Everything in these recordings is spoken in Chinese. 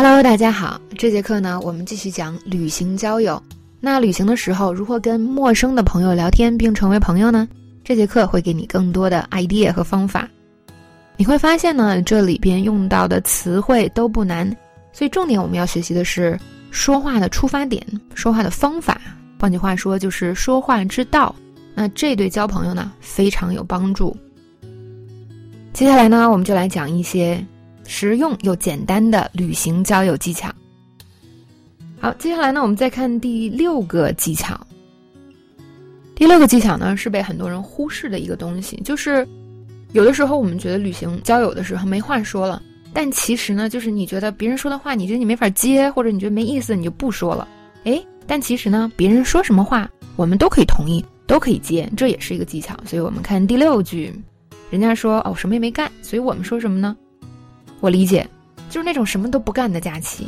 Hello，大家好。这节课呢，我们继续讲旅行交友。那旅行的时候，如何跟陌生的朋友聊天并成为朋友呢？这节课会给你更多的 idea 和方法。你会发现呢，这里边用到的词汇都不难，所以重点我们要学习的是说话的出发点、说话的方法。换句话说，就是说话之道。那这对交朋友呢，非常有帮助。接下来呢，我们就来讲一些。实用又简单的旅行交友技巧。好，接下来呢，我们再看第六个技巧。第六个技巧呢，是被很多人忽视的一个东西，就是有的时候我们觉得旅行交友的时候没话说了，但其实呢，就是你觉得别人说的话，你觉得你没法接，或者你觉得没意思，你就不说了。哎，但其实呢，别人说什么话，我们都可以同意，都可以接，这也是一个技巧。所以我们看第六句，人家说哦，什么也没干，所以我们说什么呢？我理解，就是那种什么都不干的假期。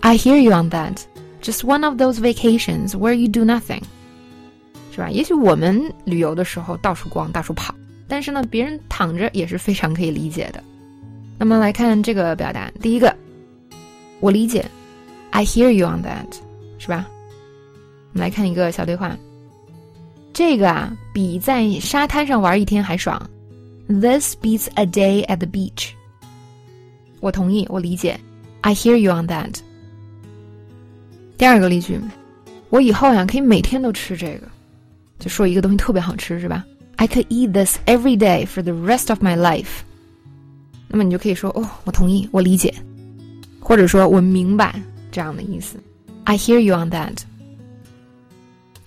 I hear you on that. Just one of those vacations where you do nothing，是吧？也许我们旅游的时候到处逛、到处跑，但是呢，别人躺着也是非常可以理解的。那么来看这个表达，第一个，我理解，I hear you on that，是吧？我们来看一个小对话，这个啊，比在沙滩上玩一天还爽。This beats a day at the beach. 我同意，我理解，I hear you on that。第二个例句，我以后呀可以每天都吃这个，就说一个东西特别好吃，是吧？I could eat this every day for the rest of my life。那么你就可以说，哦，我同意，我理解，或者说我明白这样的意思，I hear you on that。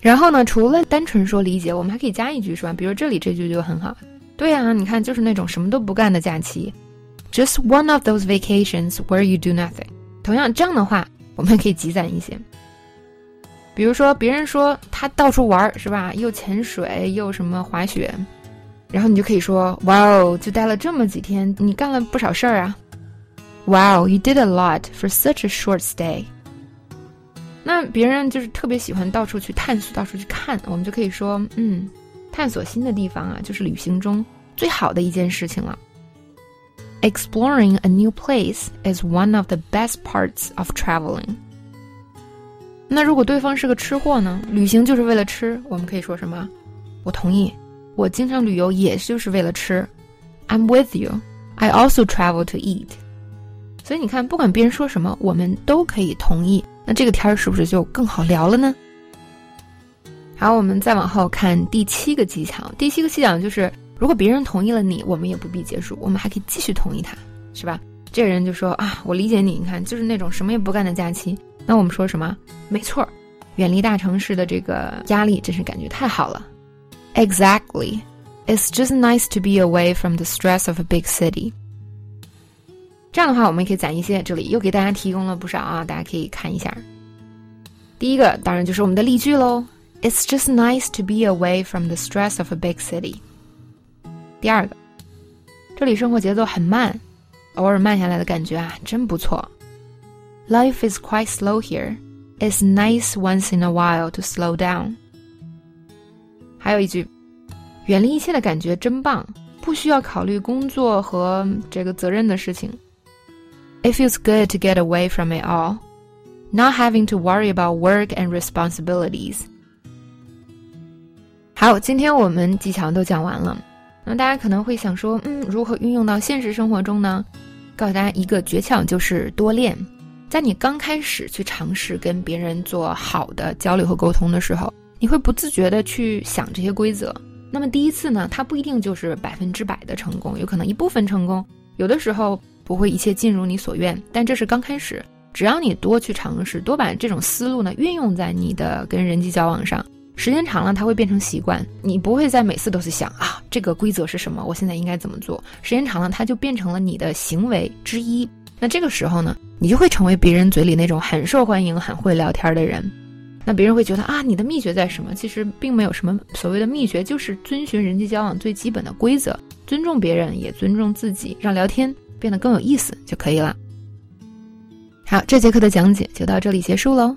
然后呢，除了单纯说理解，我们还可以加一句，是吧？比如这里这句就很好，对呀，你看就是那种什么都不干的假期。Just one of those vacations where you do nothing。同样，这样的话我们可以积攒一些。比如说，别人说他到处玩，是吧？又潜水，又什么滑雪，然后你就可以说：“哇哦，就待了这么几天，你干了不少事儿啊！”Wow, you did a lot for such a short stay。那别人就是特别喜欢到处去探索，到处去看，我们就可以说：“嗯，探索新的地方啊，就是旅行中最好的一件事情了。” Exploring a new place is one of the best parts of traveling. 那如果对方是个吃货呢？旅行就是为了吃，我们可以说什么？我同意，我经常旅游也就是为了吃。I'm with you. I also travel to eat. 所以你看，不管别人说什么，我们都可以同意。那这个天儿是不是就更好聊了呢？好，我们再往后看第七个技巧。第七个技巧就是。如果别人同意了你，我们也不必结束，我们还可以继续同意他，是吧？这个人就说啊，我理解你，你看，就是那种什么也不干的假期。那我们说什么？没错，远离大城市的这个压力，真是感觉太好了。Exactly, it's just nice to be away from the stress of a big city。这样的话，我们也可以攒一些，这里又给大家提供了不少啊，大家可以看一下。第一个当然就是我们的例句喽，It's just nice to be away from the stress of a big city。第二个，这里生活节奏很慢，偶尔慢下来的感觉啊，真不错。Life is quite slow here. It's nice once in a while to slow down. 还有一句，远离一切的感觉真棒，不需要考虑工作和这个责任的事情。It feels good to get away from it all, not having to worry about work and responsibilities. 好，今天我们技巧都讲完了。 那大家可能会想说，嗯，如何运用到现实生活中呢？告诉大家一个诀窍，就是多练。在你刚开始去尝试跟别人做好的交流和沟通的时候，你会不自觉的去想这些规则。那么第一次呢，它不一定就是百分之百的成功，有可能一部分成功，有的时候不会一切尽如你所愿。但这是刚开始，只要你多去尝试，多把这种思路呢运用在你的跟人际交往上。时间长了，它会变成习惯。你不会再每次都去想啊，这个规则是什么？我现在应该怎么做？时间长了，它就变成了你的行为之一。那这个时候呢，你就会成为别人嘴里那种很受欢迎、很会聊天的人。那别人会觉得啊，你的秘诀在什么？其实并没有什么所谓的秘诀，就是遵循人际交往最基本的规则，尊重别人，也尊重自己，让聊天变得更有意思就可以了。好，这节课的讲解就到这里结束喽。